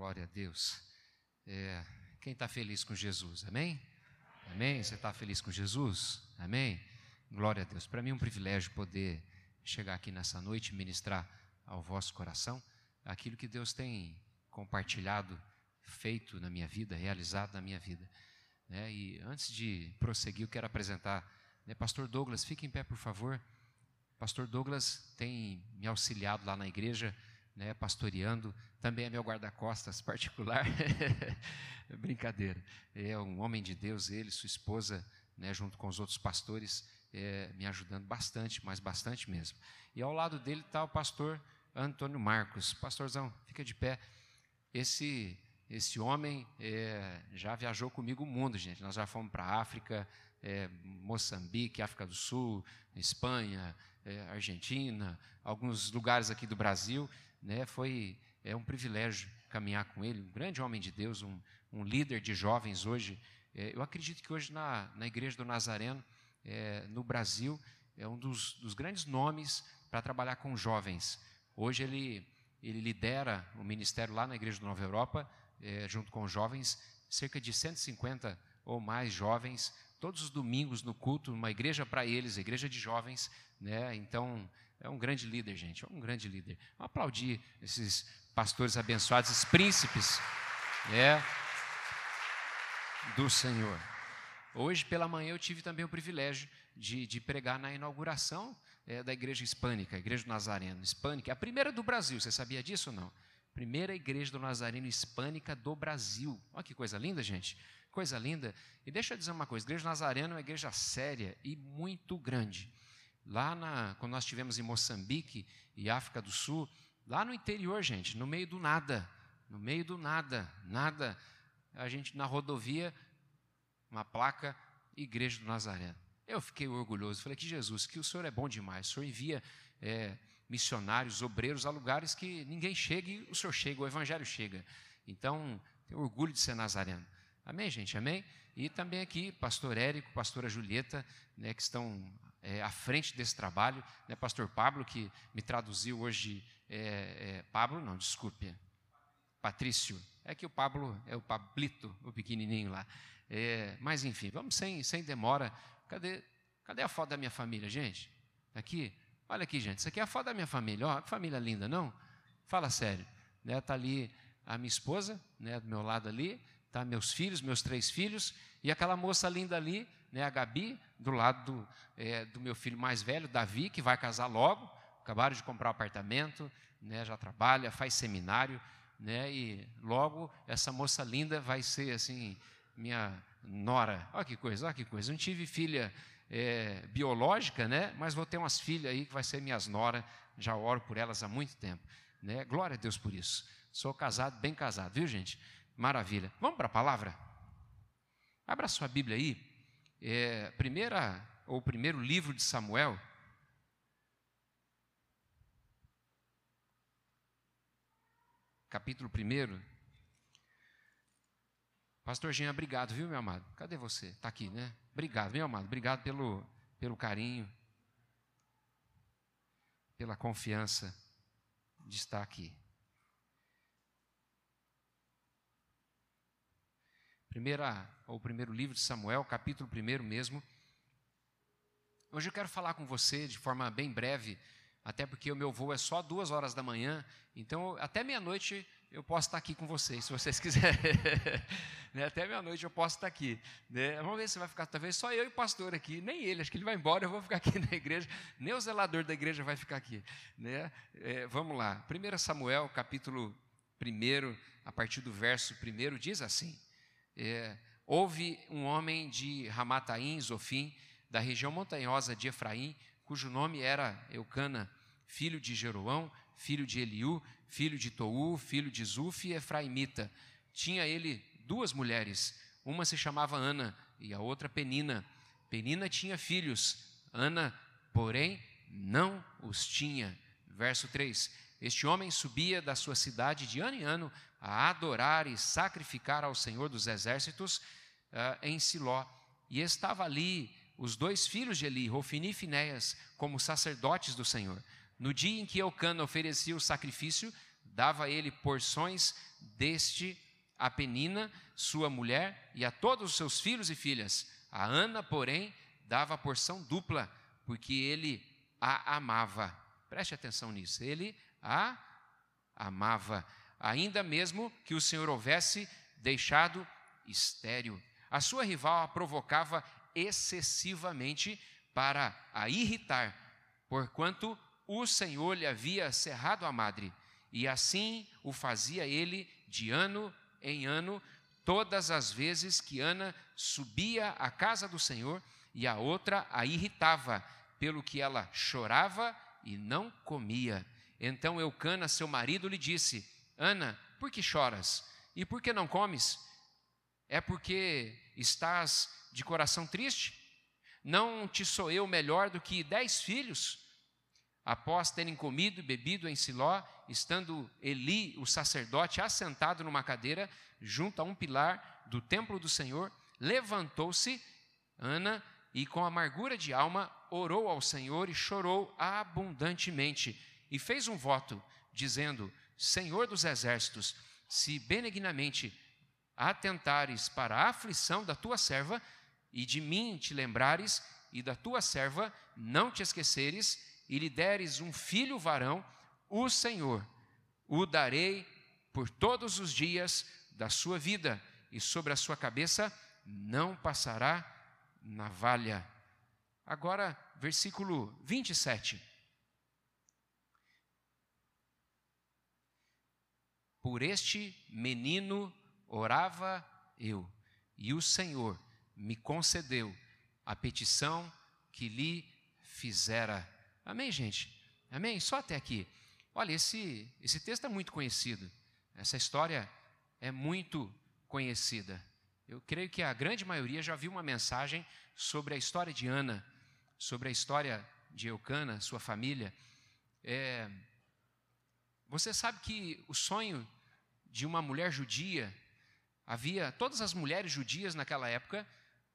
Glória a Deus. É, quem está feliz com Jesus? Amém? Amém? Você está feliz com Jesus? Amém? Glória a Deus. Para mim é um privilégio poder chegar aqui nessa noite e ministrar ao vosso coração aquilo que Deus tem compartilhado, feito na minha vida, realizado na minha vida. Né? E antes de prosseguir, eu quero apresentar né, Pastor Douglas. Fique em pé, por favor. Pastor Douglas tem me auxiliado lá na igreja né, pastoreando, também é meu guarda-costas particular. Brincadeira. É um homem de Deus, ele, sua esposa, né, junto com os outros pastores, é, me ajudando bastante, mas bastante mesmo. E ao lado dele está o pastor Antônio Marcos. Pastorzão, fica de pé. Esse esse homem é, já viajou comigo o mundo, gente. Nós já fomos para a África, é, Moçambique, África do Sul, Espanha, é, Argentina, alguns lugares aqui do Brasil né, foi é um privilégio caminhar com ele, um grande homem de Deus, um, um líder de jovens hoje. É, eu acredito que hoje na, na Igreja do Nazareno, é, no Brasil, é um dos, dos grandes nomes para trabalhar com jovens. Hoje ele, ele lidera o ministério lá na Igreja do Nova Europa, é, junto com jovens, cerca de 150 ou mais jovens, todos os domingos no culto, uma igreja para eles, igreja de jovens, né? Então, é um grande líder, gente, é um grande líder. Vamos aplaudir esses pastores abençoados, príncipes né, do Senhor. Hoje pela manhã eu tive também o privilégio de, de pregar na inauguração é, da igreja hispânica, a igreja do Nazareno, hispânica, é a primeira do Brasil, você sabia disso ou não? Primeira igreja do Nazareno hispânica do Brasil. Olha que coisa linda, gente. Coisa linda. E deixa eu dizer uma coisa: a igreja do Nazareno é uma igreja séria e muito grande. Lá na, quando nós estivemos em Moçambique e África do Sul, lá no interior, gente, no meio do nada, no meio do nada, nada, a gente na rodovia, uma placa, Igreja do Nazaré. Eu fiquei orgulhoso, falei que Jesus, que o Senhor é bom demais, o Senhor envia é, missionários, obreiros a lugares que ninguém chega e o Senhor chega, o Evangelho chega. Então, tenho orgulho de ser nazareno. Amém, gente? Amém? E também aqui, pastor Érico, pastora Julieta, né, que estão é, à frente desse trabalho, né, pastor Pablo, que me traduziu hoje, é, é, Pablo, não, desculpe, Patrício, é que o Pablo é o Pablito, o pequenininho lá, é, mas enfim, vamos sem, sem demora, cadê, cadê a foto da minha família, gente? Aqui, olha aqui, gente, isso aqui é a foto da minha família, ó, família linda, não? Fala sério, né, tá ali a minha esposa, né, do meu lado ali, tá meus filhos, meus três filhos, e aquela moça linda ali, né, a Gabi, do lado do, é, do meu filho mais velho, Davi, que vai casar logo, acabaram de comprar um apartamento, né, já trabalha, faz seminário, né, e logo essa moça linda vai ser assim, minha nora. Olha que coisa, olha que coisa. Não tive filha é, biológica, né, mas vou ter umas filhas aí que vai ser minhas noras, já oro por elas há muito tempo. Né? Glória a Deus por isso. Sou casado, bem casado, viu gente? Maravilha. Vamos para a palavra? Abra sua Bíblia aí, é, primeira ou primeiro livro de Samuel, capítulo 1. Pastor Jean, obrigado, viu, meu amado? Cadê você? Está aqui, né? Obrigado, meu amado. Obrigado pelo, pelo carinho, pela confiança de estar aqui. Primeira, ou primeiro livro de Samuel, capítulo 1 mesmo. Hoje eu quero falar com você de forma bem breve, até porque o meu voo é só duas horas da manhã, então até meia-noite eu posso estar aqui com vocês, se vocês quiserem. né? Até meia-noite eu posso estar aqui. Né? Vamos ver se vai ficar, talvez só eu e o pastor aqui, nem ele, acho que ele vai embora, eu vou ficar aqui na igreja, nem o zelador da igreja vai ficar aqui. Né? É, vamos lá, 1 Samuel, capítulo 1, a partir do verso 1, diz assim: é, houve um homem de Ramataim, Zofim, da região montanhosa de Efraim, cujo nome era Eucana, filho de Jeroão, filho de Eliú, filho de Tou, filho de Zuf e Efraimita. Tinha ele duas mulheres, uma se chamava Ana e a outra Penina. Penina tinha filhos, Ana, porém, não os tinha. Verso 3: Este homem subia da sua cidade de ano em ano a adorar e sacrificar ao Senhor dos exércitos uh, em Siló. E estava ali os dois filhos de Eli, Rofini e Finéias, como sacerdotes do Senhor. No dia em que Eucana oferecia o sacrifício, dava ele porções deste a Penina, sua mulher, e a todos os seus filhos e filhas. A Ana, porém, dava a porção dupla, porque ele a amava. Preste atenção nisso. Ele a amava, ainda mesmo que o Senhor houvesse deixado estéril. A sua rival a provocava excessivamente para a irritar, porquanto o Senhor lhe havia cerrado a madre, e assim o fazia ele de ano em ano, todas as vezes que Ana subia à casa do Senhor, e a outra a irritava, pelo que ela chorava e não comia. Então Eucana, seu marido, lhe disse: Ana, por que choras? E por que não comes? É porque estás de coração triste? Não te sou eu melhor do que dez filhos? Após terem comido e bebido em Siló, estando Eli, o sacerdote, assentado numa cadeira, junto a um pilar do templo do Senhor, levantou-se Ana e, com amargura de alma, orou ao Senhor e chorou abundantemente. E fez um voto, dizendo: Senhor dos exércitos, se benignamente atentares para a aflição da tua serva, e de mim te lembrares, e da tua serva não te esqueceres, e lhe deres um filho varão, o Senhor o darei por todos os dias da sua vida, e sobre a sua cabeça não passará navalha. Agora, versículo 27. Por este menino orava eu, e o Senhor me concedeu a petição que lhe fizera. Amém, gente? Amém? Só até aqui. Olha, esse, esse texto é muito conhecido. Essa história é muito conhecida. Eu creio que a grande maioria já viu uma mensagem sobre a história de Ana, sobre a história de Eucana, sua família. É, você sabe que o sonho de uma mulher judia, havia, todas as mulheres judias naquela época,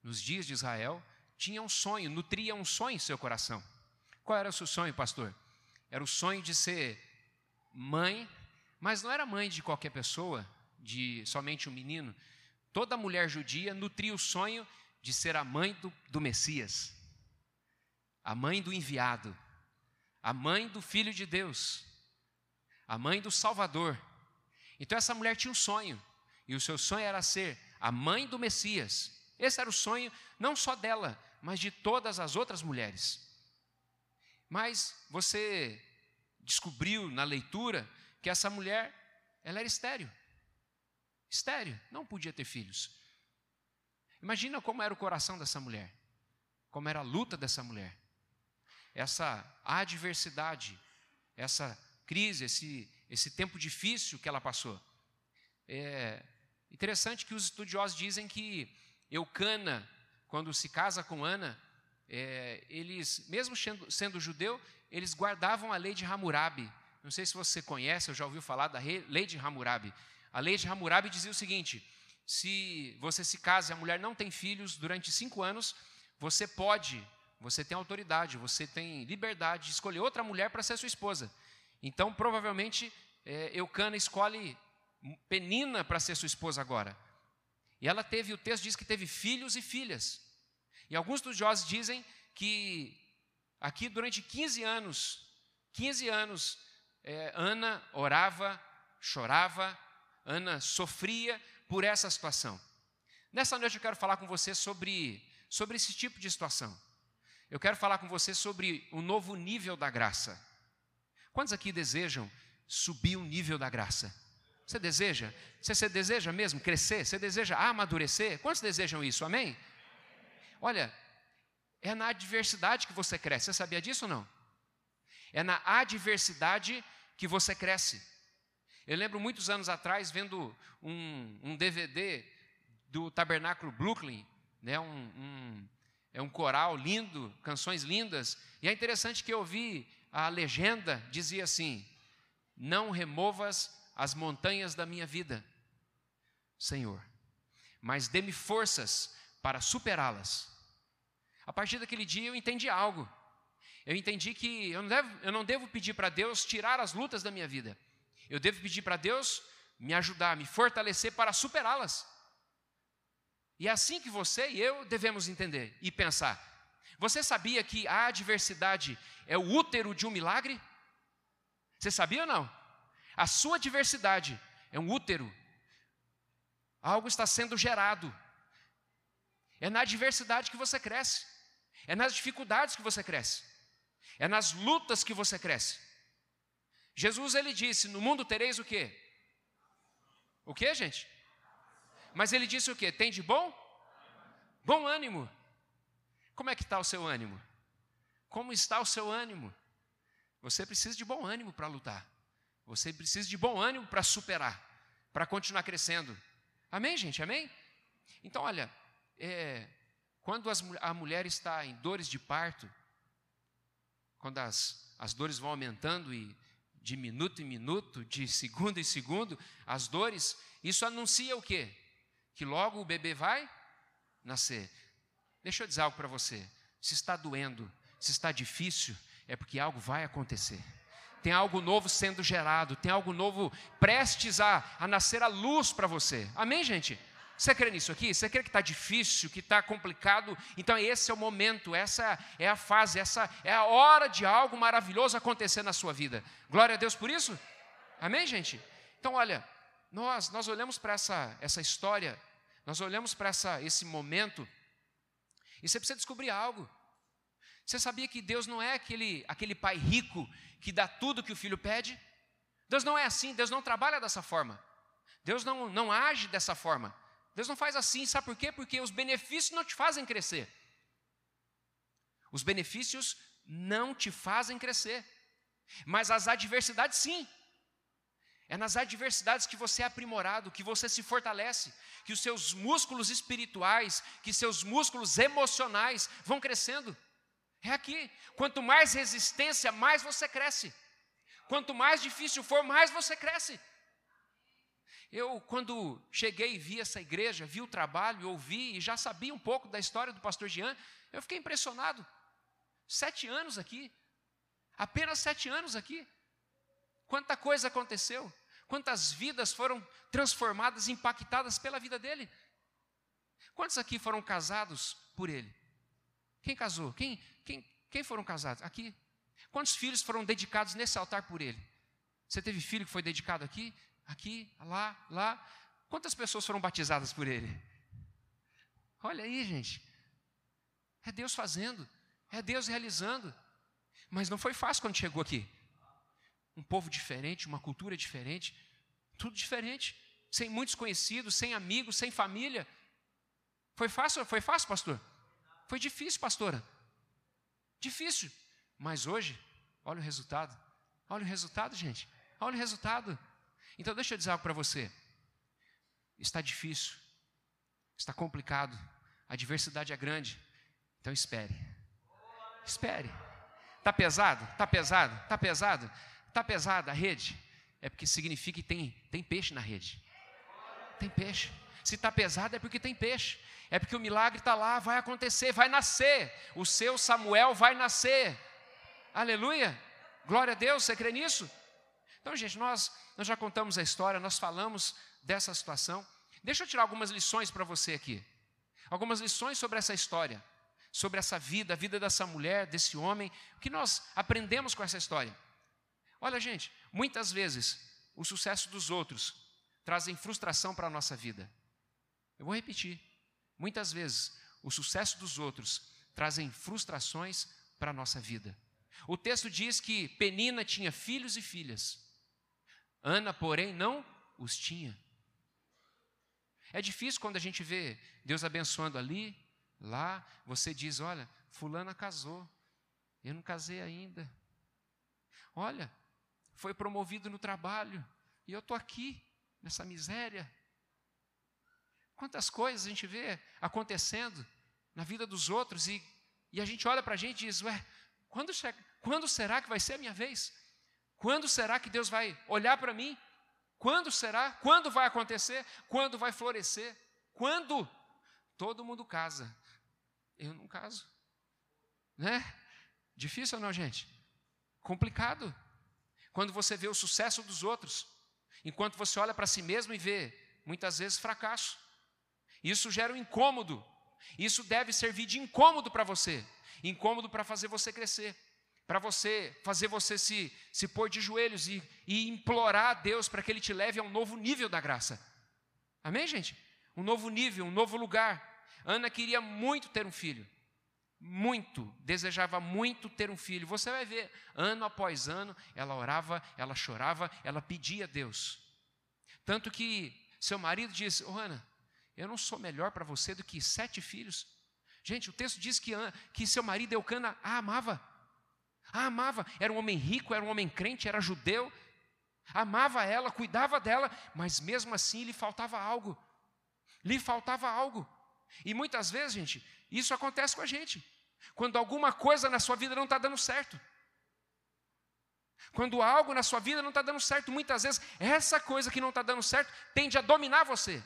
nos dias de Israel, tinham um sonho, nutriam um sonho em seu coração. Qual era o seu sonho, pastor? Era o sonho de ser mãe, mas não era mãe de qualquer pessoa, de somente um menino. Toda mulher judia nutria o sonho de ser a mãe do, do Messias, a mãe do enviado, a mãe do Filho de Deus, a mãe do Salvador. Então essa mulher tinha um sonho, e o seu sonho era ser a mãe do Messias. Esse era o sonho não só dela, mas de todas as outras mulheres. Mas você descobriu na leitura que essa mulher, ela era estéreo. Estéreo, não podia ter filhos. Imagina como era o coração dessa mulher, como era a luta dessa mulher. Essa adversidade, essa crise, esse, esse tempo difícil que ela passou. É interessante que os estudiosos dizem que Eucana, quando se casa com Ana, é, eles, mesmo sendo, sendo judeu, eles guardavam a lei de Hammurabi. Não sei se você conhece ou já ouviu falar da lei de Hammurabi. A lei de Hammurabi dizia o seguinte: se você se casa e a mulher não tem filhos durante cinco anos, você pode, você tem autoridade, você tem liberdade de escolher outra mulher para ser sua esposa. Então, provavelmente, é, Eucana escolhe Penina para ser sua esposa agora. E ela teve, o texto diz que teve filhos e filhas. E alguns estudiosos dizem que aqui durante 15 anos, 15 anos, é, Ana orava, chorava, Ana sofria por essa situação. Nessa noite eu quero falar com você sobre, sobre esse tipo de situação. Eu quero falar com você sobre o novo nível da graça. Quantos aqui desejam subir o nível da graça? Você deseja? Você, você deseja mesmo crescer? Você deseja amadurecer? Quantos desejam isso? Amém? Olha, é na adversidade que você cresce. Você sabia disso ou não? É na adversidade que você cresce. Eu lembro muitos anos atrás vendo um, um DVD do Tabernáculo Brooklyn, né, um, um, é um coral lindo, canções lindas, e é interessante que eu vi a legenda dizia assim: Não removas as montanhas da minha vida, Senhor, mas dê-me forças para superá-las. A partir daquele dia eu entendi algo. Eu entendi que eu não devo, eu não devo pedir para Deus tirar as lutas da minha vida. Eu devo pedir para Deus me ajudar, me fortalecer para superá-las. E é assim que você e eu devemos entender e pensar. Você sabia que a adversidade é o útero de um milagre? Você sabia ou não? A sua adversidade é um útero. Algo está sendo gerado. É na adversidade que você cresce. É nas dificuldades que você cresce. É nas lutas que você cresce. Jesus ele disse: "No mundo tereis o quê? O quê, gente? Mas ele disse o quê? Tem de bom? Bom ânimo. Como é que está o seu ânimo? Como está o seu ânimo? Você precisa de bom ânimo para lutar. Você precisa de bom ânimo para superar, para continuar crescendo. Amém, gente? Amém? Então, olha, é, quando as, a mulher está em dores de parto, quando as, as dores vão aumentando e de minuto em minuto, de segundo em segundo, as dores, isso anuncia o quê? Que logo o bebê vai nascer. Deixa eu dizer algo para você. Se está doendo, se está difícil, é porque algo vai acontecer. Tem algo novo sendo gerado, tem algo novo prestes a, a nascer a luz para você. Amém, gente? Você crê nisso aqui? Você crê que está difícil, que está complicado? Então esse é o momento, essa é a fase, essa é a hora de algo maravilhoso acontecer na sua vida. Glória a Deus por isso? Amém, gente? Então olha, nós nós olhamos para essa essa história, nós olhamos para esse momento e você precisa descobrir algo. Você sabia que Deus não é aquele aquele pai rico que dá tudo que o filho pede? Deus não é assim, Deus não trabalha dessa forma. Deus não, não age dessa forma. Deus não faz assim, sabe por quê? Porque os benefícios não te fazem crescer. Os benefícios não te fazem crescer. Mas as adversidades sim. É nas adversidades que você é aprimorado, que você se fortalece, que os seus músculos espirituais, que seus músculos emocionais vão crescendo. É aqui. Quanto mais resistência, mais você cresce. Quanto mais difícil for, mais você cresce. Eu, quando cheguei e vi essa igreja, vi o trabalho, ouvi e já sabia um pouco da história do pastor Jean, eu fiquei impressionado. Sete anos aqui, apenas sete anos aqui. Quanta coisa aconteceu, quantas vidas foram transformadas, impactadas pela vida dele. Quantos aqui foram casados por ele? Quem casou? Quem, quem, quem foram casados? Aqui. Quantos filhos foram dedicados nesse altar por ele? Você teve filho que foi dedicado aqui? aqui, lá, lá. Quantas pessoas foram batizadas por ele? Olha aí, gente. É Deus fazendo, é Deus realizando. Mas não foi fácil quando chegou aqui. Um povo diferente, uma cultura diferente, tudo diferente, sem muitos conhecidos, sem amigos, sem família. Foi fácil, foi fácil, pastor? Foi difícil, pastora. Difícil. Mas hoje, olha o resultado. Olha o resultado, gente. Olha o resultado. Então, deixa eu dizer algo para você. Está difícil, está complicado, a diversidade é grande. Então, espere. Espere. Está pesado? Está pesado? Está pesado? Está pesada a rede? É porque significa que tem, tem peixe na rede. Tem peixe. Se está pesado é porque tem peixe. É porque o milagre está lá, vai acontecer, vai nascer. O seu Samuel vai nascer. Aleluia. Glória a Deus, você crê nisso? Então, gente, nós, nós já contamos a história, nós falamos dessa situação. Deixa eu tirar algumas lições para você aqui. Algumas lições sobre essa história, sobre essa vida, a vida dessa mulher, desse homem. O que nós aprendemos com essa história? Olha, gente, muitas vezes o sucesso dos outros trazem frustração para a nossa vida. Eu vou repetir. Muitas vezes o sucesso dos outros trazem frustrações para a nossa vida. O texto diz que Penina tinha filhos e filhas. Ana, porém, não os tinha. É difícil quando a gente vê Deus abençoando ali, lá, você diz: Olha, Fulana casou, eu não casei ainda. Olha, foi promovido no trabalho e eu estou aqui, nessa miséria. Quantas coisas a gente vê acontecendo na vida dos outros e, e a gente olha para a gente e diz: Ué, quando, quando será que vai ser a minha vez? Quando será que Deus vai olhar para mim? Quando será? Quando vai acontecer? Quando vai florescer? Quando? Todo mundo casa. Eu não caso. Né? Difícil ou não, gente? Complicado. Quando você vê o sucesso dos outros enquanto você olha para si mesmo e vê, muitas vezes, fracasso. Isso gera um incômodo. Isso deve servir de incômodo para você incômodo para fazer você crescer, para você fazer você se, se pôr de joelhos e, e implorar a Deus para que Ele te leve a um novo nível da graça. Amém, gente? Um novo nível, um novo lugar. Ana queria muito ter um filho. Muito, desejava muito ter um filho. Você vai ver, ano após ano, ela orava, ela chorava, ela pedia a Deus. Tanto que seu marido disse: oh, Ana, eu não sou melhor para você do que sete filhos. Gente, o texto diz que, que seu marido Eucana a amava. A amava. Era um homem rico, era um homem crente, era judeu. Amava ela, cuidava dela, mas mesmo assim lhe faltava algo. Lhe faltava algo. E muitas vezes, gente, isso acontece com a gente. Quando alguma coisa na sua vida não está dando certo. Quando algo na sua vida não está dando certo, muitas vezes essa coisa que não está dando certo tende a dominar você,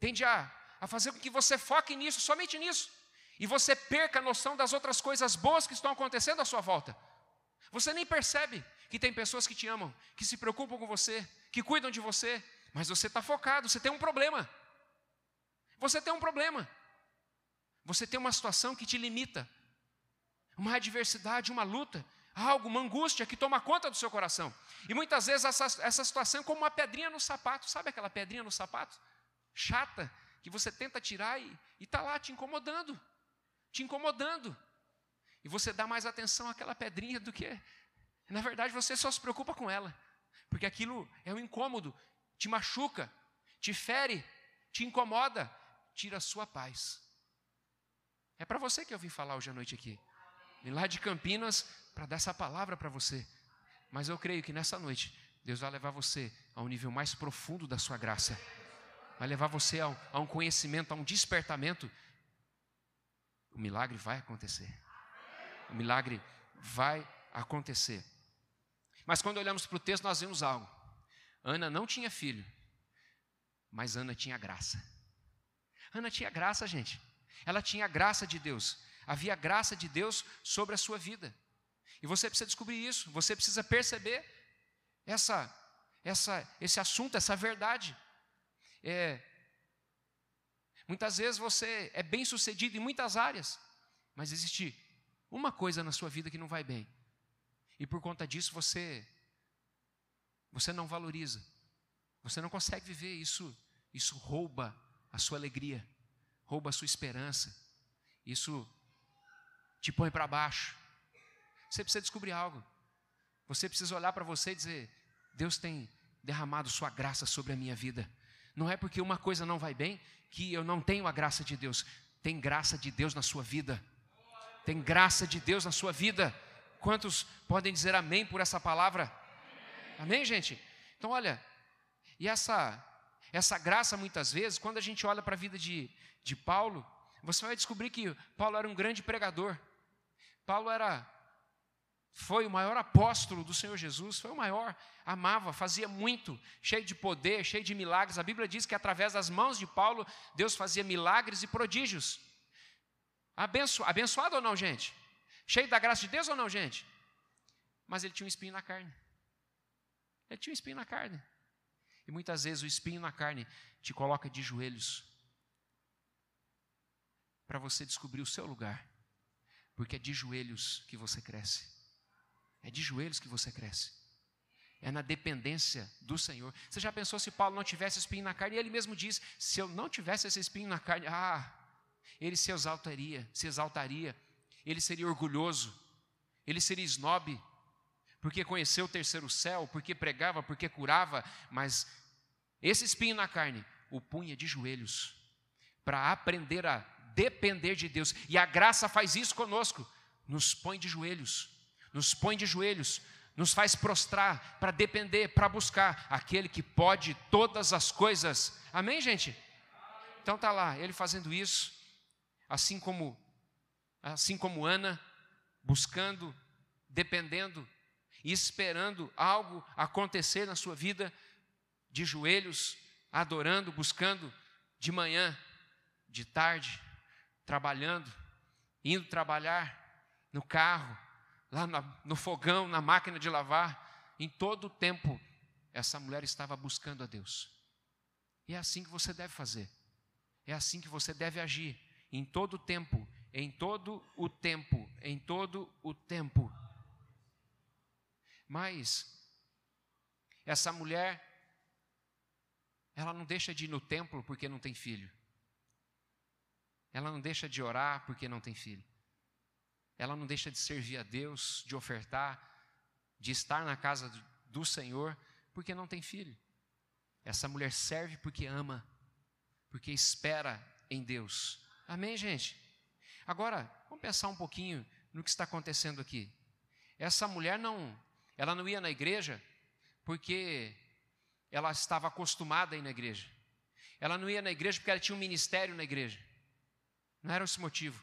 tende a, a fazer com que você foque nisso, somente nisso, e você perca a noção das outras coisas boas que estão acontecendo à sua volta. Você nem percebe que tem pessoas que te amam, que se preocupam com você, que cuidam de você, mas você está focado, você tem um problema. Você tem um problema. Você tem uma situação que te limita, uma adversidade, uma luta, algo, uma angústia que toma conta do seu coração. E muitas vezes essa, essa situação é como uma pedrinha no sapato, sabe aquela pedrinha no sapato? Chata, que você tenta tirar e está lá te incomodando, te incomodando. E você dá mais atenção àquela pedrinha do que. Na verdade, você só se preocupa com ela, porque aquilo é um incômodo, te machuca, te fere, te incomoda, tira a sua paz. É para você que eu vim falar hoje à noite aqui. Vim lá de Campinas para dar essa palavra para você. Mas eu creio que nessa noite, Deus vai levar você a um nível mais profundo da sua graça. Vai levar você a um, a um conhecimento, a um despertamento. O milagre vai acontecer. O milagre vai acontecer. Mas quando olhamos para o texto, nós vemos algo. Ana não tinha filho, mas Ana tinha graça. Ana tinha graça, gente. Ela tinha a graça de Deus. Havia graça de Deus sobre a sua vida. E você precisa descobrir isso. Você precisa perceber essa, essa, esse assunto, essa verdade. É, muitas vezes você é bem sucedido em muitas áreas, mas existe uma coisa na sua vida que não vai bem. E por conta disso você você não valoriza. Você não consegue viver isso, isso rouba a sua alegria, rouba a sua esperança. Isso te põe para baixo. Você precisa descobrir algo. Você precisa olhar para você e dizer: Deus tem derramado sua graça sobre a minha vida. Não é porque uma coisa não vai bem que eu não tenho a graça de Deus. Tem graça de Deus na sua vida. Tem graça de Deus na sua vida. Quantos podem dizer amém por essa palavra? Amém, gente? Então, olha, e essa essa graça, muitas vezes, quando a gente olha para a vida de, de Paulo, você vai descobrir que Paulo era um grande pregador. Paulo era foi o maior apóstolo do Senhor Jesus, foi o maior, amava, fazia muito, cheio de poder, cheio de milagres. A Bíblia diz que através das mãos de Paulo, Deus fazia milagres e prodígios. Abenço, abençoado ou não, gente? Cheio da graça de Deus ou não, gente? Mas ele tinha um espinho na carne. Ele tinha um espinho na carne. E muitas vezes o espinho na carne te coloca de joelhos para você descobrir o seu lugar, porque é de joelhos que você cresce. É de joelhos que você cresce. É na dependência do Senhor. Você já pensou se Paulo não tivesse espinho na carne? E ele mesmo diz: se eu não tivesse esse espinho na carne, ah, ele se exaltaria, se exaltaria, ele seria orgulhoso, ele seria snob, porque conheceu o terceiro céu, porque pregava, porque curava, mas esse espinho na carne o punha de joelhos para aprender a depender de Deus. E a graça faz isso conosco, nos põe de joelhos nos põe de joelhos, nos faz prostrar para depender, para buscar aquele que pode todas as coisas. Amém, gente? Então tá lá, ele fazendo isso, assim como assim como Ana, buscando, dependendo e esperando algo acontecer na sua vida, de joelhos, adorando, buscando, de manhã, de tarde, trabalhando, indo trabalhar, no carro, lá no fogão, na máquina de lavar, em todo o tempo, essa mulher estava buscando a Deus. E é assim que você deve fazer. É assim que você deve agir em todo o tempo, em todo o tempo, em todo o tempo. Mas essa mulher ela não deixa de ir no templo porque não tem filho. Ela não deixa de orar porque não tem filho. Ela não deixa de servir a Deus, de ofertar, de estar na casa do Senhor porque não tem filho. Essa mulher serve porque ama, porque espera em Deus. Amém, gente? Agora, vamos pensar um pouquinho no que está acontecendo aqui. Essa mulher não, ela não ia na igreja porque ela estava acostumada a ir na igreja. Ela não ia na igreja porque ela tinha um ministério na igreja. Não era esse motivo.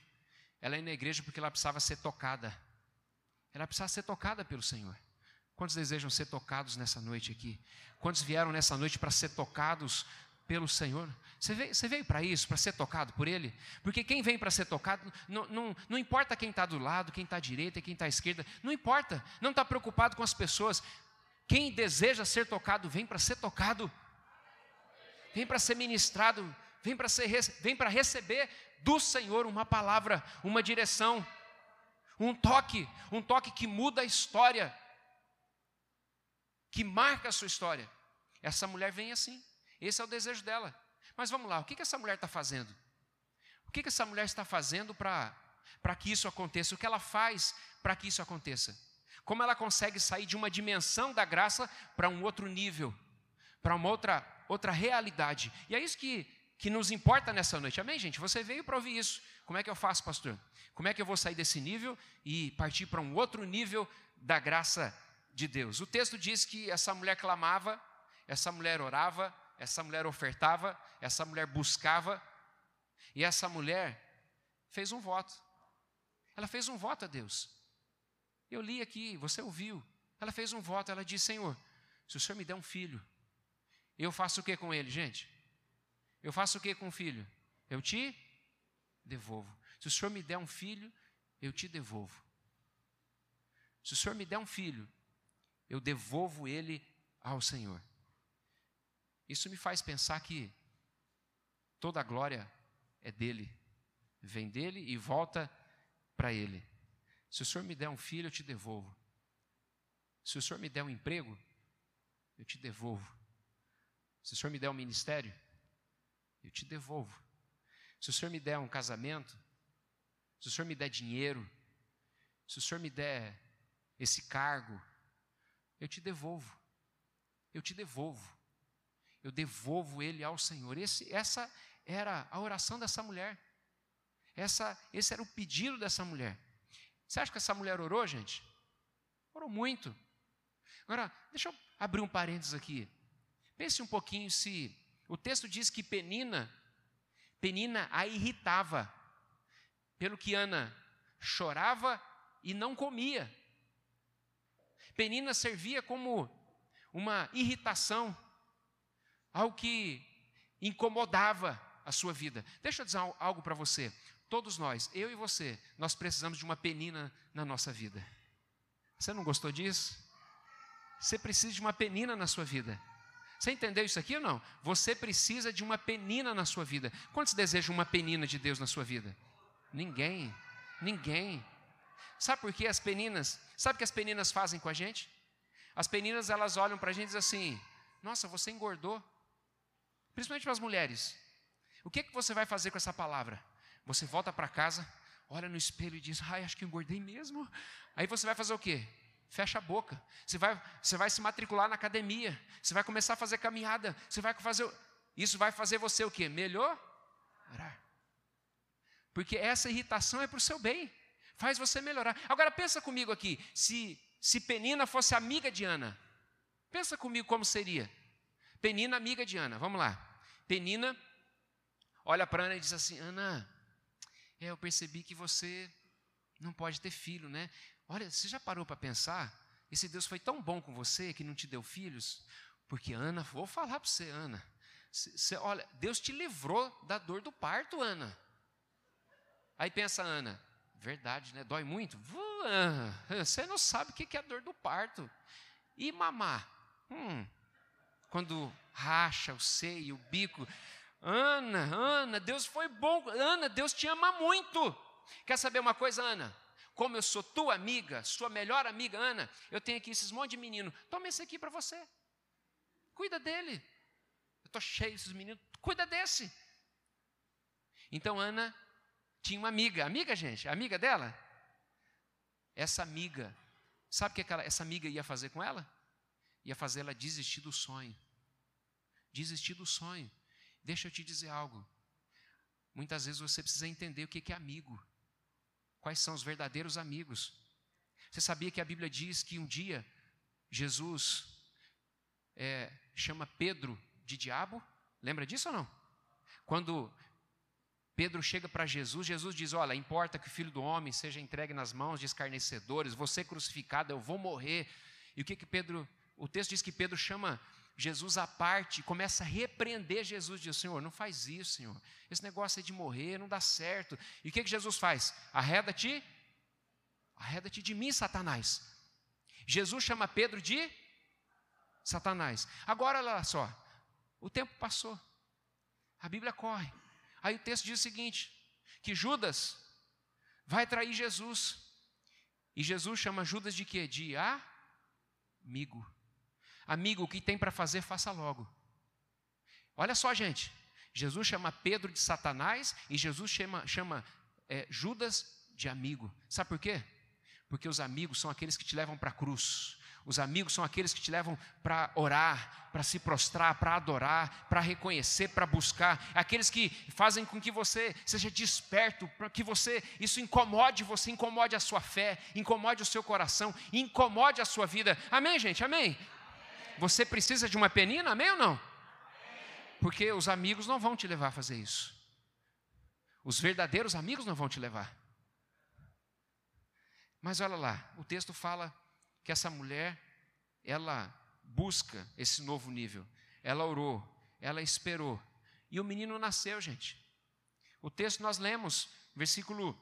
Ela ia na igreja porque ela precisava ser tocada. Ela precisava ser tocada pelo Senhor. Quantos desejam ser tocados nessa noite aqui? Quantos vieram nessa noite para ser tocados pelo Senhor? Você veio, veio para isso, para ser tocado por Ele? Porque quem vem para ser tocado, não, não, não importa quem está do lado, quem está à direita, quem está à esquerda, não importa, não está preocupado com as pessoas. Quem deseja ser tocado, vem para ser tocado, vem para ser ministrado, vem para vem para receber do Senhor uma palavra, uma direção, um toque, um toque que muda a história que marca a sua história. Essa mulher vem assim. Esse é o desejo dela. Mas vamos lá, o que, que essa mulher está fazendo? O que, que essa mulher está fazendo para que isso aconteça? O que ela faz para que isso aconteça? Como ela consegue sair de uma dimensão da graça para um outro nível, para uma outra, outra realidade? E é isso que, que nos importa nessa noite. Amém, gente? Você veio para ouvir isso. Como é que eu faço, pastor? Como é que eu vou sair desse nível e partir para um outro nível da graça de Deus. O texto diz que essa mulher clamava, essa mulher orava, essa mulher ofertava, essa mulher buscava, e essa mulher fez um voto. Ela fez um voto a Deus. Eu li aqui, você ouviu. Ela fez um voto, ela disse: Senhor, se o Senhor me der um filho, eu faço o que com ele, gente? Eu faço o que com o filho? Eu te devolvo. Se o Senhor me der um filho, eu te devolvo. Se o Senhor me der um filho, eu devolvo ele ao Senhor. Isso me faz pensar que toda a glória é dele, vem dele e volta para ele. Se o Senhor me der um filho, eu te devolvo. Se o Senhor me der um emprego, eu te devolvo. Se o Senhor me der um ministério, eu te devolvo. Se o Senhor me der um casamento, se o Senhor me der dinheiro, se o Senhor me der esse cargo, eu te devolvo. Eu te devolvo. Eu devolvo ele ao Senhor. Esse, essa era a oração dessa mulher. Essa, esse era o pedido dessa mulher. Você acha que essa mulher orou, gente? Orou muito. Agora, deixa eu abrir um parênteses aqui. Pense um pouquinho se o texto diz que Penina, Penina a irritava, pelo que Ana chorava e não comia. Penina servia como uma irritação, algo que incomodava a sua vida. Deixa eu dizer algo para você. Todos nós, eu e você, nós precisamos de uma penina na nossa vida. Você não gostou disso? Você precisa de uma penina na sua vida. Você entendeu isso aqui ou não? Você precisa de uma penina na sua vida. Quantos desejam uma penina de Deus na sua vida? Ninguém. Ninguém. Sabe por que as peninas? Sabe o que as peninas fazem com a gente? As peninas elas olham para a gente e dizem assim: Nossa, você engordou. Principalmente para as mulheres. O que, que você vai fazer com essa palavra? Você volta para casa, olha no espelho e diz: Ai, acho que engordei mesmo. Aí você vai fazer o quê? Fecha a boca. Você vai, você vai se matricular na academia. Você vai começar a fazer caminhada. Você vai fazer. Isso vai fazer você o quê? Melhorar. Porque essa irritação é para o seu bem faz você melhorar. Agora pensa comigo aqui, se, se Penina fosse amiga de Ana, pensa comigo como seria. Penina, amiga de Ana, vamos lá. Penina olha para Ana e diz assim: Ana, é, eu percebi que você não pode ter filho, né? Olha, você já parou para pensar? Esse Deus foi tão bom com você que não te deu filhos? Porque Ana, vou falar para você, Ana. Olha, Deus te livrou da dor do parto, Ana. Aí pensa Ana, Verdade, né? Dói muito? Você não sabe o que é a dor do parto. E mamar? Hum, quando racha o seio, o bico. Ana, Ana, Deus foi bom. Ana, Deus te ama muito. Quer saber uma coisa, Ana? Como eu sou tua amiga, sua melhor amiga, Ana, eu tenho aqui esses monte de menino. Toma esse aqui para você. Cuida dele. Eu estou cheio desses meninos. Cuida desse. Então Ana tinha uma amiga. Amiga, gente? Amiga dela? Essa amiga, sabe o que aquela, essa amiga ia fazer com ela? Ia fazer ela desistir do sonho. Desistir do sonho. Deixa eu te dizer algo. Muitas vezes você precisa entender o que é amigo. Quais são os verdadeiros amigos. Você sabia que a Bíblia diz que um dia Jesus é, chama Pedro de diabo? Lembra disso ou não? Quando Pedro chega para Jesus, Jesus diz: Olha, importa que o filho do homem seja entregue nas mãos de escarnecedores, você crucificado, eu vou morrer. E o que que Pedro, o texto diz que Pedro chama Jesus à parte, começa a repreender Jesus, diz: Senhor, não faz isso, Senhor, esse negócio é de morrer, não dá certo. E o que que Jesus faz? Arreda-te, arreda-te de mim, Satanás. Jesus chama Pedro de Satanás. Agora, olha só, o tempo passou, a Bíblia corre. Aí o texto diz o seguinte: que Judas vai trair Jesus. E Jesus chama Judas de quê? De amigo. Amigo, o que tem para fazer, faça logo. Olha só, gente. Jesus chama Pedro de Satanás e Jesus chama, chama é, Judas de amigo. Sabe por quê? Porque os amigos são aqueles que te levam para a cruz. Os amigos são aqueles que te levam para orar, para se prostrar, para adorar, para reconhecer, para buscar. Aqueles que fazem com que você seja desperto, para que você isso incomode você, incomode a sua fé, incomode o seu coração, incomode a sua vida. Amém, gente? Amém. Você precisa de uma penina, amém ou não? Porque os amigos não vão te levar a fazer isso. Os verdadeiros amigos não vão te levar. Mas olha lá, o texto fala que essa mulher, ela busca esse novo nível. Ela orou, ela esperou. E o menino nasceu, gente. O texto nós lemos, versículo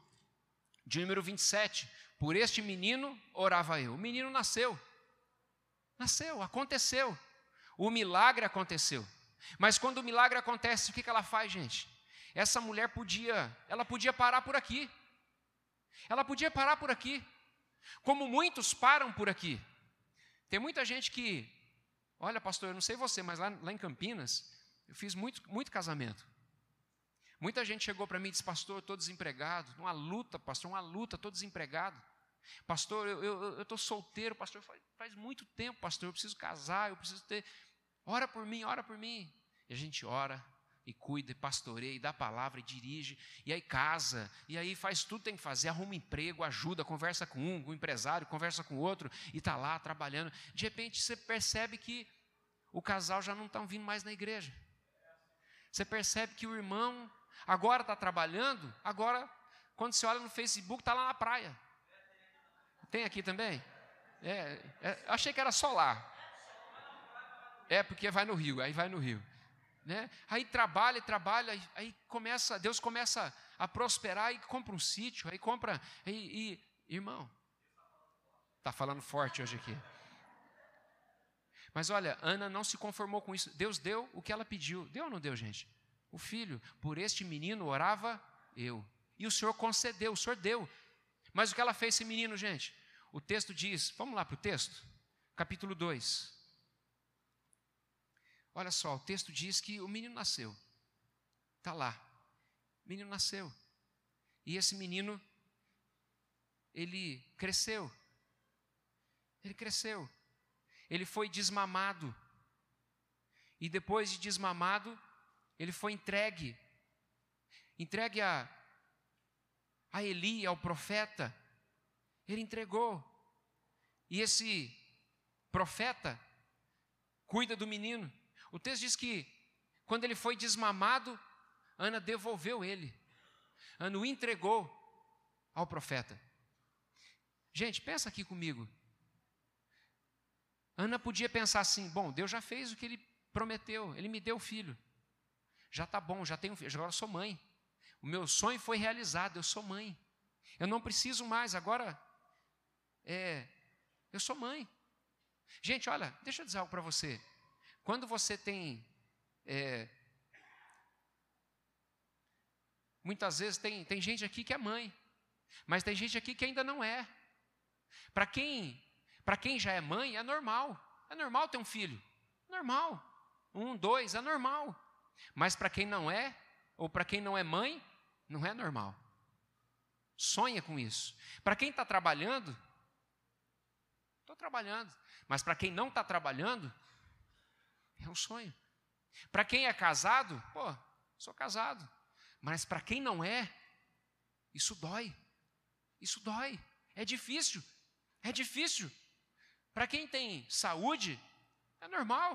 de número 27. Por este menino orava eu. O menino nasceu. Nasceu, aconteceu. O milagre aconteceu. Mas quando o milagre acontece, o que ela faz, gente? Essa mulher podia, ela podia parar por aqui. Ela podia parar por aqui. Como muitos param por aqui. Tem muita gente que, olha, pastor, eu não sei você, mas lá, lá em Campinas, eu fiz muito, muito casamento. Muita gente chegou para mim e disse, pastor, estou desempregado. Uma luta, pastor, uma luta, estou desempregado. Pastor, eu estou solteiro, pastor, faz, faz muito tempo, pastor, eu preciso casar, eu preciso ter. Ora por mim, ora por mim. E a gente ora, e cuida, e pastoreia, e dá palavra, e dirige, e aí casa, e aí faz tudo que tem que fazer, arruma emprego, ajuda, conversa com um, com um empresário, conversa com outro, e está lá trabalhando. De repente você percebe que o casal já não está vindo mais na igreja. Você percebe que o irmão agora está trabalhando, agora, quando você olha no Facebook, está lá na praia. Tem aqui também? É, é, achei que era só lá. É, porque vai no Rio, aí vai no Rio né? Aí trabalha, trabalha, aí começa, Deus começa a prosperar e compra um sítio, aí compra, e, e irmão, tá falando forte hoje aqui. Mas olha, Ana não se conformou com isso. Deus deu o que ela pediu. Deu ou não deu, gente? O filho, por este menino orava eu. E o Senhor concedeu, o Senhor deu. Mas o que ela fez esse menino, gente? O texto diz, vamos lá para o texto, capítulo 2. Olha só, o texto diz que o menino nasceu. Está lá. O menino nasceu. E esse menino, ele cresceu. Ele cresceu. Ele foi desmamado. E depois de desmamado, ele foi entregue. Entregue a, a Eli, ao profeta. Ele entregou. E esse profeta cuida do menino. O texto diz que quando ele foi desmamado, Ana devolveu ele. Ana o entregou ao profeta. Gente, pensa aqui comigo. Ana podia pensar assim: bom, Deus já fez o que ele prometeu, ele me deu o filho. Já está bom, já tenho filho, agora sou mãe. O meu sonho foi realizado, eu sou mãe. Eu não preciso mais, agora é, eu sou mãe. Gente, olha, deixa eu dizer algo para você. Quando você tem. É, muitas vezes tem, tem gente aqui que é mãe, mas tem gente aqui que ainda não é. Para quem, para quem já é mãe, é normal. É normal ter um filho. Normal. Um, dois, é normal. Mas para quem não é, ou para quem não é mãe, não é normal. Sonha com isso. Para quem está trabalhando, trabalhando. Mas para quem não está trabalhando, é um sonho. Para quem é casado, pô, sou casado. Mas para quem não é, isso dói. Isso dói. É difícil. É difícil. Para quem tem saúde, é normal.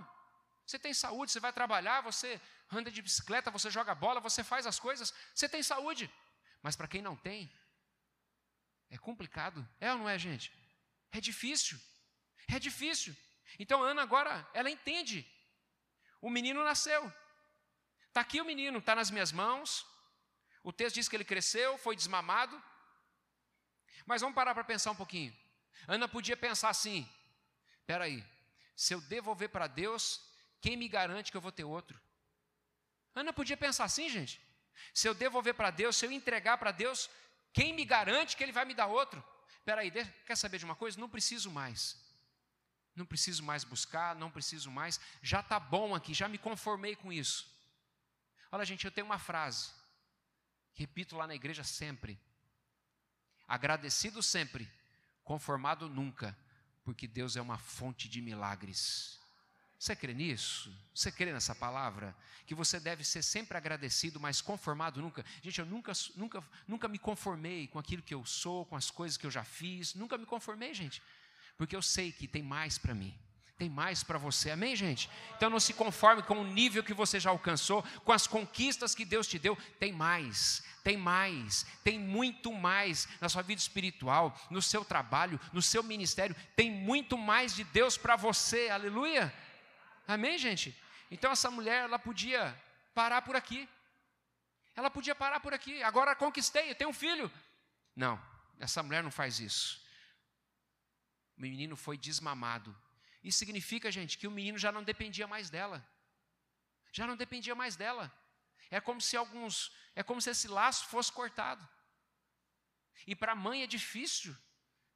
Você tem saúde, você vai trabalhar, você anda de bicicleta, você joga bola, você faz as coisas, você tem saúde. Mas para quem não tem, é complicado. É ou não é, gente? É difícil. É difícil. Então Ana agora, ela entende. O menino nasceu. Está aqui o menino, está nas minhas mãos. O texto diz que ele cresceu, foi desmamado. Mas vamos parar para pensar um pouquinho. Ana podia pensar assim: espera aí, se eu devolver para Deus, quem me garante que eu vou ter outro? Ana podia pensar assim, gente. Se eu devolver para Deus, se eu entregar para Deus, quem me garante que Ele vai me dar outro? Espera aí, quer saber de uma coisa? Não preciso mais. Não preciso mais buscar, não preciso mais. Já está bom aqui, já me conformei com isso. Olha, gente, eu tenho uma frase. Repito lá na igreja sempre. Agradecido sempre, conformado nunca, porque Deus é uma fonte de milagres. Você crê nisso? Você crê nessa palavra? Que você deve ser sempre agradecido, mas conformado nunca. Gente, eu nunca, nunca, nunca me conformei com aquilo que eu sou, com as coisas que eu já fiz. Nunca me conformei, gente. Porque eu sei que tem mais para mim. Tem mais para você, amém, gente? Então não se conforme com o nível que você já alcançou, com as conquistas que Deus te deu. Tem mais, tem mais, tem muito mais na sua vida espiritual, no seu trabalho, no seu ministério. Tem muito mais de Deus para você, aleluia. Amém, gente? Então essa mulher, ela podia parar por aqui. Ela podia parar por aqui. Agora conquistei, eu tenho um filho. Não, essa mulher não faz isso. O menino foi desmamado. Isso significa, gente, que o menino já não dependia mais dela. Já não dependia mais dela. É como se alguns, é como se esse laço fosse cortado. E para a mãe é difícil,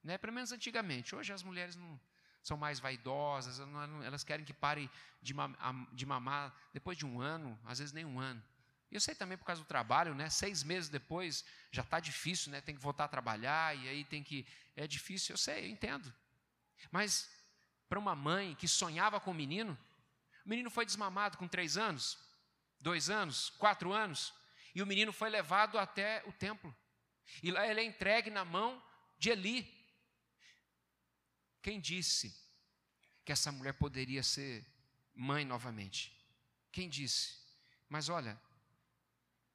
né? Pelo menos antigamente. Hoje as mulheres não, são mais vaidosas, elas querem que pare de mamar depois de um ano, às vezes nem um ano. E eu sei também por causa do trabalho, né? Seis meses depois já está difícil, né? Tem que voltar a trabalhar e aí tem que. É difícil, eu sei, eu entendo. Mas para uma mãe que sonhava com o menino, o menino foi desmamado com três anos, dois anos, quatro anos, e o menino foi levado até o templo. E lá ele é entregue na mão de Eli, quem disse que essa mulher poderia ser mãe novamente? Quem disse? Mas olha,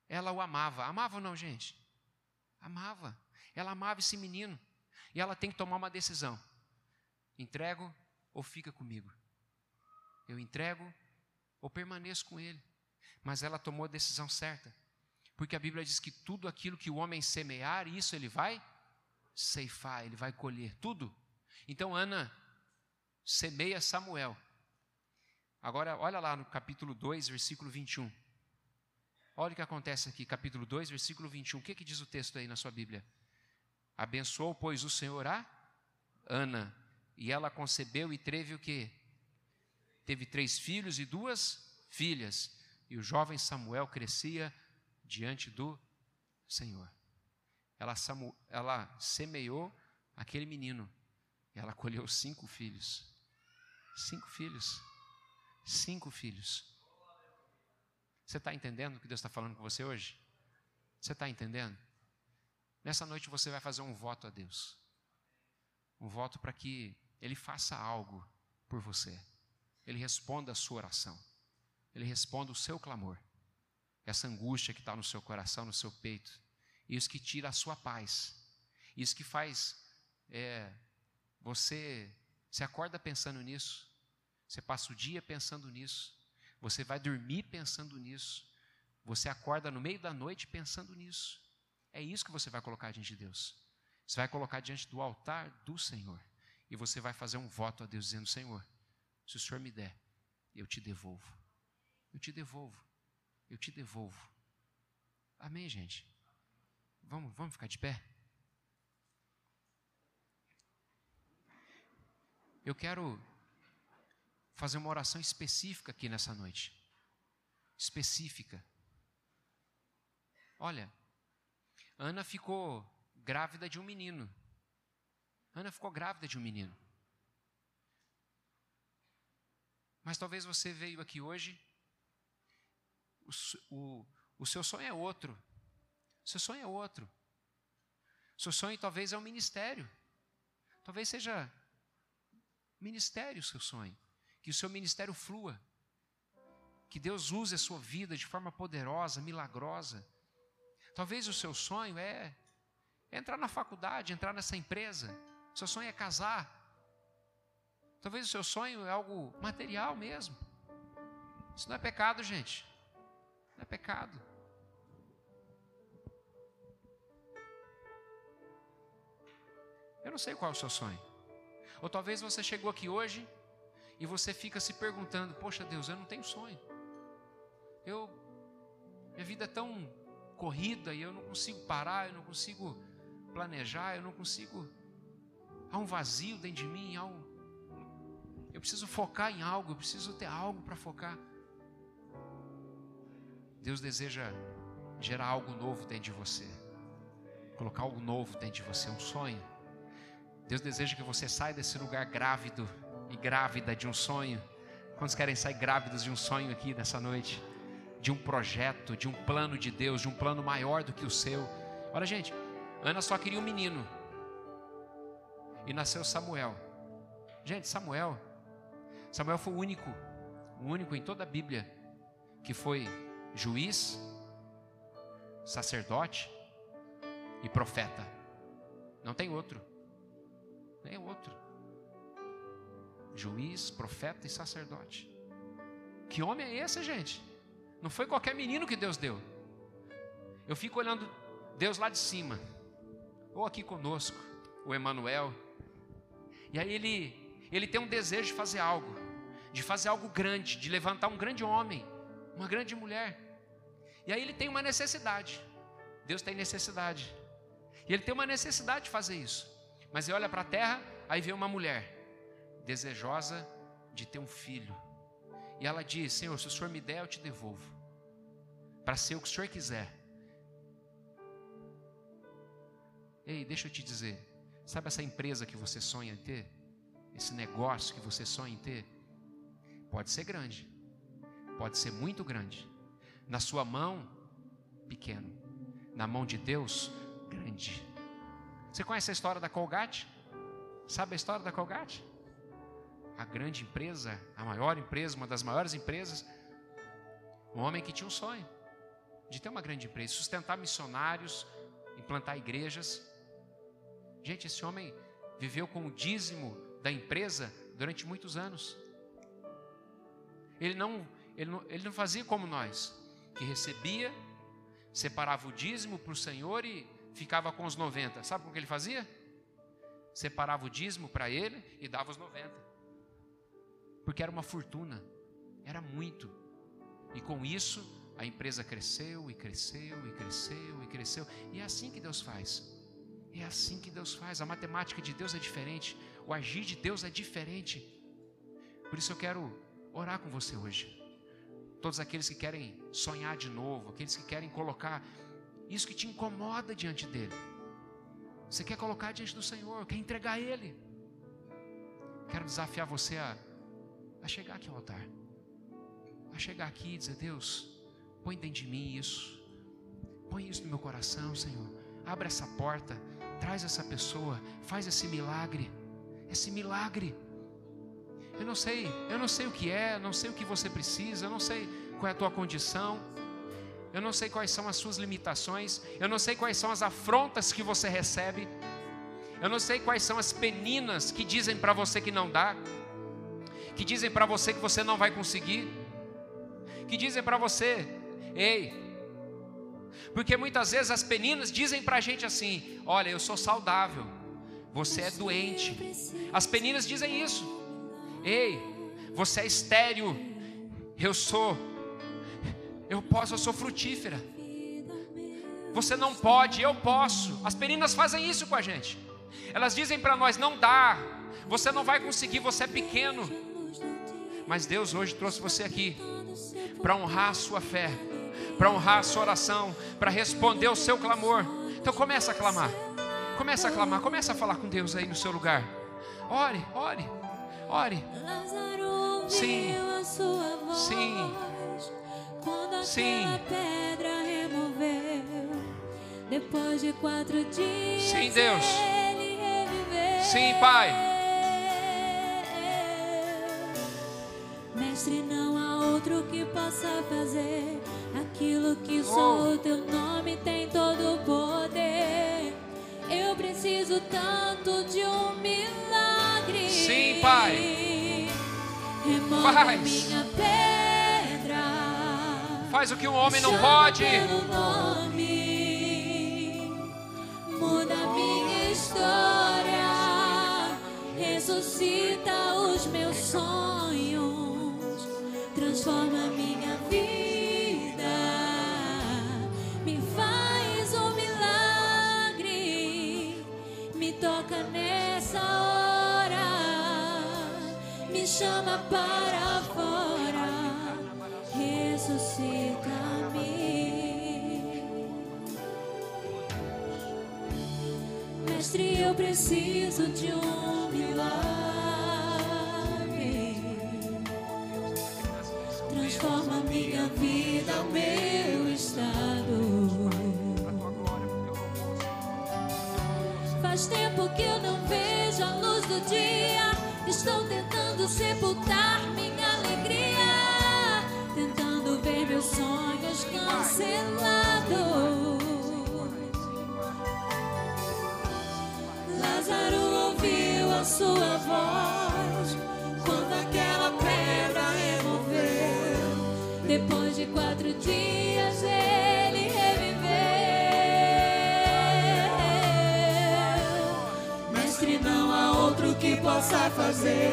ela o amava. Amava ou não, gente? Amava. Ela amava esse menino. E ela tem que tomar uma decisão: entrego ou fica comigo? Eu entrego ou permaneço com ele? Mas ela tomou a decisão certa. Porque a Bíblia diz que tudo aquilo que o homem semear, isso ele vai ceifar, ele vai colher. Tudo. Então Ana semeia Samuel. Agora, olha lá no capítulo 2, versículo 21. Olha o que acontece aqui, capítulo 2, versículo 21. O que, que diz o texto aí na sua Bíblia? Abençoou, pois, o Senhor a Ana, e ela concebeu e teve o que? Teve três filhos e duas filhas. E o jovem Samuel crescia diante do Senhor. Ela, ela semeou aquele menino ela colheu cinco filhos. Cinco filhos. Cinco filhos. Você está entendendo o que Deus está falando com você hoje? Você está entendendo? Nessa noite você vai fazer um voto a Deus. Um voto para que Ele faça algo por você. Ele responda a sua oração. Ele responda o seu clamor. Essa angústia que está no seu coração, no seu peito. Isso que tira a sua paz. Isso que faz é, você se acorda pensando nisso, você passa o dia pensando nisso, você vai dormir pensando nisso, você acorda no meio da noite pensando nisso. É isso que você vai colocar diante de Deus. Você vai colocar diante do altar do Senhor. E você vai fazer um voto a Deus dizendo: Senhor, se o Senhor me der, eu te devolvo. Eu te devolvo. Eu te devolvo. Amém, gente? Vamos, vamos ficar de pé? Eu quero fazer uma oração específica aqui nessa noite. Específica. Olha, Ana ficou grávida de um menino. Ana ficou grávida de um menino. Mas talvez você veio aqui hoje, o, o, o seu sonho é outro. O seu sonho é outro. O seu sonho talvez é um ministério. Talvez seja ministério o seu sonho. Que o seu ministério flua. Que Deus use a sua vida de forma poderosa, milagrosa. Talvez o seu sonho é entrar na faculdade, entrar nessa empresa. Seu sonho é casar. Talvez o seu sonho é algo material mesmo. Isso não é pecado, gente. Não é pecado. Eu não sei qual é o seu sonho. Ou talvez você chegou aqui hoje e você fica se perguntando: Poxa Deus, eu não tenho sonho. Eu, minha vida é tão corrida e eu não consigo parar, eu não consigo planejar, eu não consigo. Há um vazio dentro de mim, há um, eu preciso focar em algo, eu preciso ter algo para focar. Deus deseja gerar algo novo dentro de você, colocar algo novo dentro de você, um sonho. Deus deseja que você saia desse lugar grávido e grávida de um sonho. Quantos querem sair grávidos de um sonho aqui nessa noite? De um projeto, de um plano de Deus, de um plano maior do que o seu. Olha, gente, Ana só queria um menino. E nasceu Samuel. Gente, Samuel Samuel foi o único, o único em toda a Bíblia que foi juiz, sacerdote e profeta. Não tem outro. Nem outro. Juiz, profeta e sacerdote. Que homem é esse, gente? Não foi qualquer menino que Deus deu. Eu fico olhando Deus lá de cima, ou aqui conosco, o Emanuel. E aí ele ele tem um desejo de fazer algo, de fazer algo grande, de levantar um grande homem, uma grande mulher. E aí ele tem uma necessidade. Deus tem necessidade. E ele tem uma necessidade de fazer isso. Mas ele olha para a terra, aí vê uma mulher desejosa de ter um filho. E ela diz: Senhor, se o Senhor me der, eu te devolvo. Para ser o que o Senhor quiser. Ei, deixa eu te dizer. Sabe essa empresa que você sonha em ter? esse negócio que você sonha em ter, pode ser grande, pode ser muito grande. Na sua mão, pequeno. Na mão de Deus, grande. Você conhece a história da Colgate? Sabe a história da Colgate? A grande empresa, a maior empresa, uma das maiores empresas. Um homem que tinha um sonho de ter uma grande empresa, sustentar missionários, implantar igrejas. Gente, esse homem viveu com o dízimo da empresa durante muitos anos. Ele não, ele não, ele não fazia como nós, que recebia, separava o dízimo para o Senhor e ficava com os 90. Sabe como que ele fazia? Separava o dízimo para ele e dava os 90. Porque era uma fortuna, era muito. E com isso, a empresa cresceu e cresceu e cresceu e cresceu. E é assim que Deus faz. É assim que Deus faz. A matemática de Deus é diferente. O agir de Deus é diferente. Por isso eu quero orar com você hoje. Todos aqueles que querem sonhar de novo, aqueles que querem colocar isso que te incomoda diante dele. Você quer colocar diante do Senhor, quer entregar a Ele. Quero desafiar você a, a chegar aqui ao altar. A chegar aqui e dizer: Deus, põe dentro de mim isso. Põe isso no meu coração, Senhor. Abre essa porta Traz essa pessoa, faz esse milagre, esse milagre. Eu não sei, eu não sei o que é, não sei o que você precisa, eu não sei qual é a tua condição, eu não sei quais são as suas limitações, eu não sei quais são as afrontas que você recebe, eu não sei quais são as peninas que dizem para você que não dá, que dizem para você que você não vai conseguir, que dizem para você, ei, porque muitas vezes as peninas dizem para a gente assim: Olha, eu sou saudável, você é doente. As peninas dizem isso. Ei, você é estéreo, Eu sou, eu posso, eu sou frutífera. Você não pode, eu posso. As perinas fazem isso com a gente. Elas dizem para nós: não dá, você não vai conseguir, você é pequeno. Mas Deus hoje trouxe você aqui para honrar a sua fé, para honrar a sua oração, para responder o seu clamor. Então começa a clamar. Começa a clamar, começa a falar com Deus aí no seu lugar. Ore, ore, ore. Sim. Sim. Sim. Depois de quatro dias. Sim, Deus. Sim, Pai. Mestre, não há outro que possa fazer aquilo que só Oh. o teu nome tem todo o poder. Eu preciso tanto de um milagre. Sim, Pai. Remove Faz. minha pedra. Faz o que um homem não pode. nome, muda minha história, ressuscita os meus sonhos, transforma minha vida, me faz um milagre, me toca nessa hora, me chama para fora ressuscita-me. Mestre, eu preciso de um milagre. Transforma minha vida, o meu estado. Faz tempo que eu não vejo a luz do dia. Estou tentando sepultar minha alegria. Tentando ver meus sonhos cancelados. Lázaro ouviu a sua voz Depois de quatro dias ele reviveu. Mestre, não há outro que possa fazer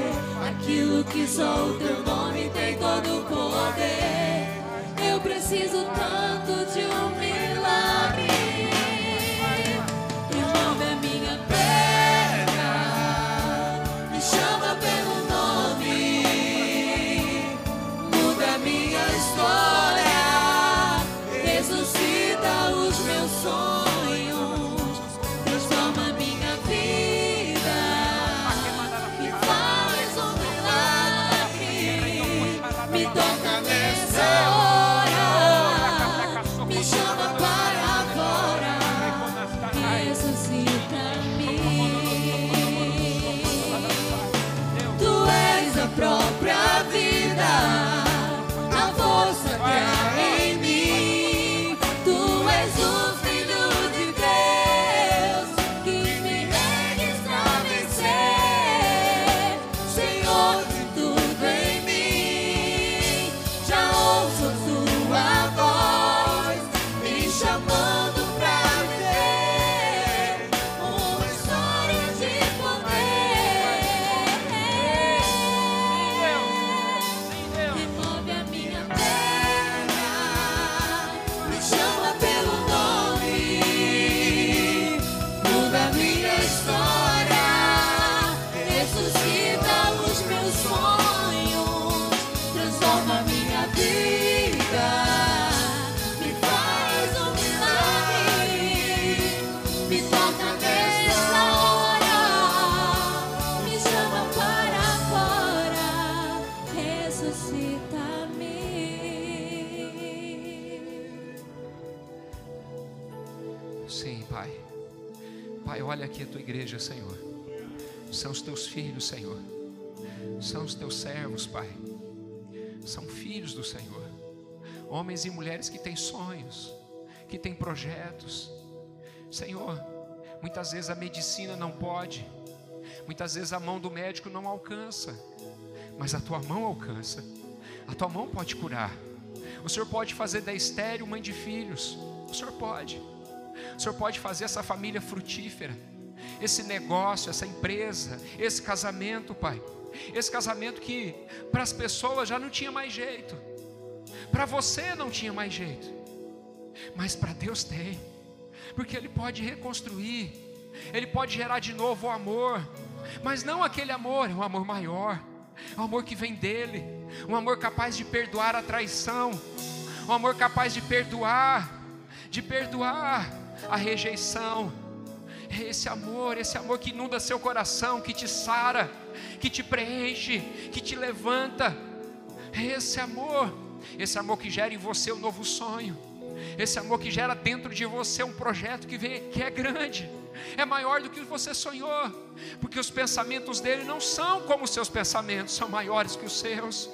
aquilo que só o teu nome tem todo o poder. Eu preciso tanto de um milagre. Igreja, Senhor. São os teus filhos, Senhor. São os teus servos, Pai. São filhos do Senhor. Homens e mulheres que têm sonhos, que têm projetos. Senhor, muitas vezes a medicina não pode. Muitas vezes a mão do médico não alcança. Mas a tua mão alcança. A tua mão pode curar. O Senhor pode fazer da estéreo mãe de filhos. O Senhor pode. O Senhor pode fazer essa família frutífera, esse negócio, essa empresa, esse casamento, Pai. Esse casamento que para as pessoas já não tinha mais jeito. Para você não tinha mais jeito, mas para Deus tem, porque Ele pode reconstruir, Ele pode gerar de novo o amor, mas não aquele amor, é um amor maior, um amor que vem dEle, um amor capaz de perdoar a traição, um amor capaz de perdoar, de perdoar a rejeição. É esse amor, esse amor que inunda seu coração, que te sara, que te preenche, que te levanta. É esse amor, esse amor que gera em você um novo sonho, esse amor que gera dentro de você um projeto que, vem, que é grande, é maior do que você sonhou, porque os pensamentos dele não são como os seus pensamentos, são maiores que os seus,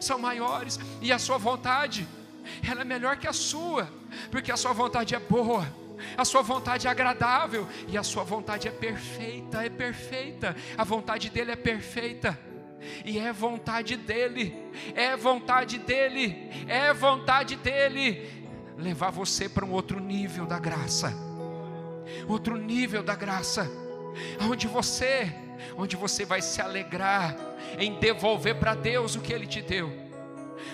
são maiores, e a sua vontade, ela é melhor que a sua, porque a sua vontade é boa, a sua vontade é agradável e a sua vontade é perfeita, é perfeita. A vontade dele é perfeita. E é vontade dele, é vontade dele, é vontade dele levar você para um outro nível da graça. Outro nível da graça, onde você, onde você vai se alegrar em devolver para Deus o que ele te deu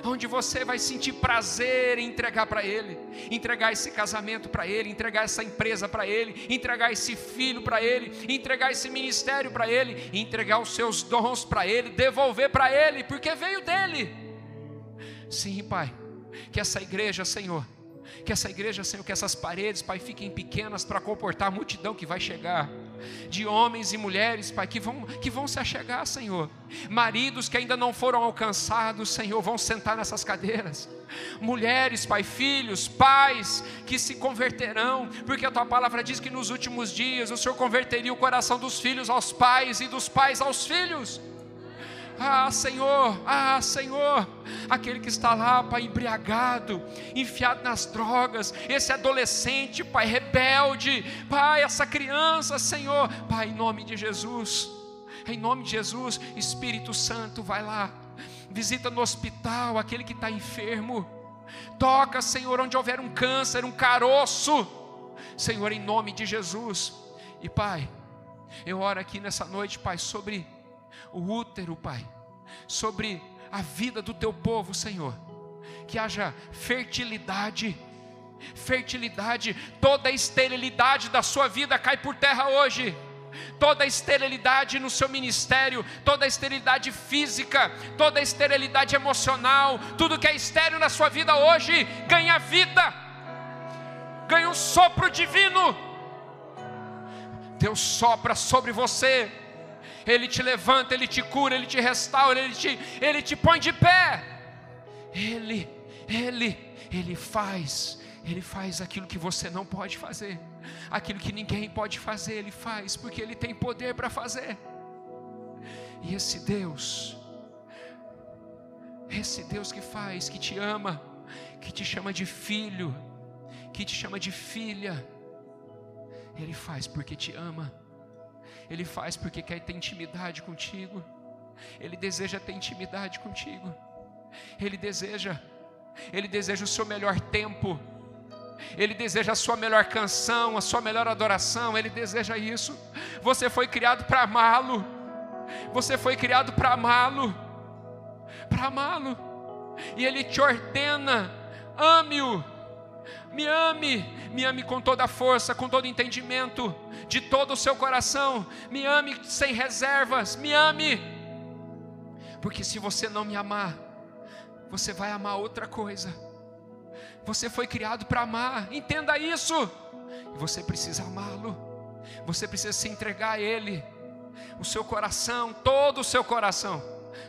onde você vai sentir prazer em entregar para Ele, entregar esse casamento para Ele, entregar essa empresa para Ele, entregar esse filho para Ele, entregar esse ministério para Ele, entregar os seus dons para Ele, devolver para Ele, porque veio dele. Sim, Pai, que essa igreja, Senhor, que essa igreja, Senhor, que essas paredes, Pai, fiquem pequenas para comportar a multidão que vai chegar de homens e mulheres, Pai, que vão, que vão se achegar, Senhor. Maridos que ainda não foram alcançados, Senhor, vão sentar nessas cadeiras. Mulheres, Pai, filhos, pais que se converterão, porque a tua palavra diz que nos últimos dias o Senhor converteria o coração dos filhos aos pais e dos pais aos filhos. Ah, Senhor, ah, Senhor, aquele que está lá, Pai, embriagado, enfiado nas drogas, esse adolescente, Pai, rebelde, Pai, essa criança, Senhor, Pai, em nome de Jesus, em nome de Jesus, Espírito Santo, vai lá, visita no hospital aquele que está enfermo, toca, Senhor, onde houver um câncer, um caroço, Senhor, em nome de Jesus, e Pai, eu oro aqui nessa noite, Pai, sobre o útero, Pai, sobre a vida do teu povo, Senhor. Que haja fertilidade, fertilidade, toda a esterilidade da sua vida cai por terra hoje. Toda a esterilidade no seu ministério, toda a esterilidade física, toda a esterilidade emocional, tudo que é estéril na sua vida hoje, ganha vida, ganha um sopro divino. Deus sopra sobre você, ele te levanta, Ele te cura, Ele te restaura, Ele te, Ele te põe de pé. Ele, Ele, Ele faz, Ele faz aquilo que você não pode fazer, aquilo que ninguém pode fazer, Ele faz, porque Ele tem poder para fazer. E esse Deus, esse Deus que faz, que te ama, que te chama de filho, que te chama de filha, Ele faz porque te ama. Ele faz porque quer ter intimidade contigo. Ele deseja ter intimidade contigo. Ele deseja, ele deseja o seu melhor tempo. Ele deseja a sua melhor canção, a sua melhor adoração. Ele deseja isso. Você foi criado para amá-lo. Você foi criado para amá-lo. Para amá-lo. E ele te ordena: ame-o me ame, me ame com toda a força, com todo entendimento, de todo o seu coração, me ame sem reservas, me ame, porque se você não me amar, você vai amar outra coisa. Você foi criado para amar, entenda isso. Você precisa amá-lo. Você precisa se entregar a Ele, o seu coração, todo o seu coração,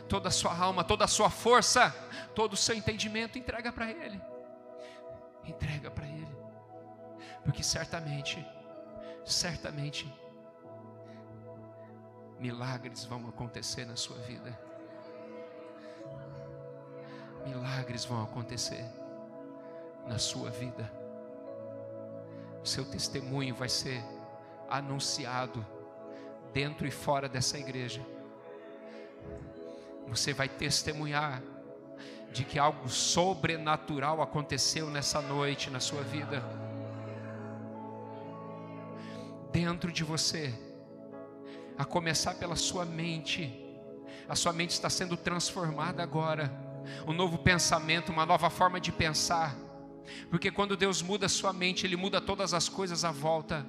toda a sua alma, toda a sua força, todo o seu entendimento, entrega para Ele entrega para Ele, porque certamente, certamente, milagres vão acontecer na sua vida. Milagres vão acontecer na sua vida. Seu testemunho vai ser anunciado dentro e fora dessa igreja. Você vai testemunhar de que algo sobrenatural aconteceu nessa noite na sua vida. Dentro de você, a começar pela sua mente, a sua mente está sendo transformada agora. um novo pensamento, uma nova forma de pensar. Porque quando Deus muda a sua mente, Ele muda todas as coisas à volta.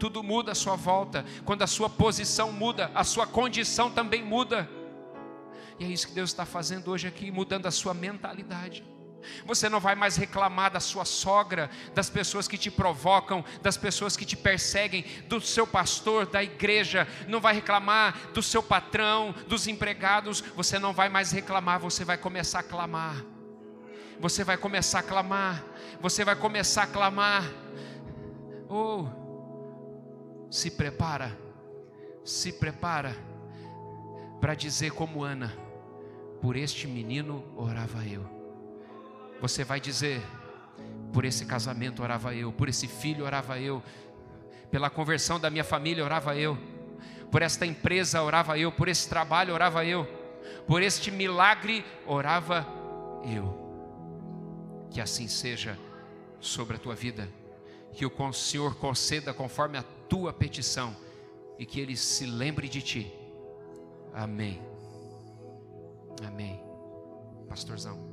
Tudo muda à sua volta. Quando a sua posição muda, a sua condição também muda. E é isso que Deus está fazendo hoje aqui, mudando a sua mentalidade. Você não vai mais reclamar da sua sogra, das pessoas que te provocam, das pessoas que te perseguem, do seu pastor, da igreja, não vai reclamar do seu patrão, dos empregados, você não vai mais reclamar, você vai começar a clamar. Você vai começar a clamar, você vai começar a clamar. Oh, se prepara, se prepara para dizer como Ana, por este menino orava eu. Você vai dizer: por esse casamento orava eu, por esse filho orava eu, pela conversão da minha família orava eu, por esta empresa orava eu, por esse trabalho orava eu, por este milagre orava eu. Que assim seja sobre a tua vida, que o Senhor conceda conforme a tua petição e que Ele se lembre de ti. Amém. Amém. Pastorzão.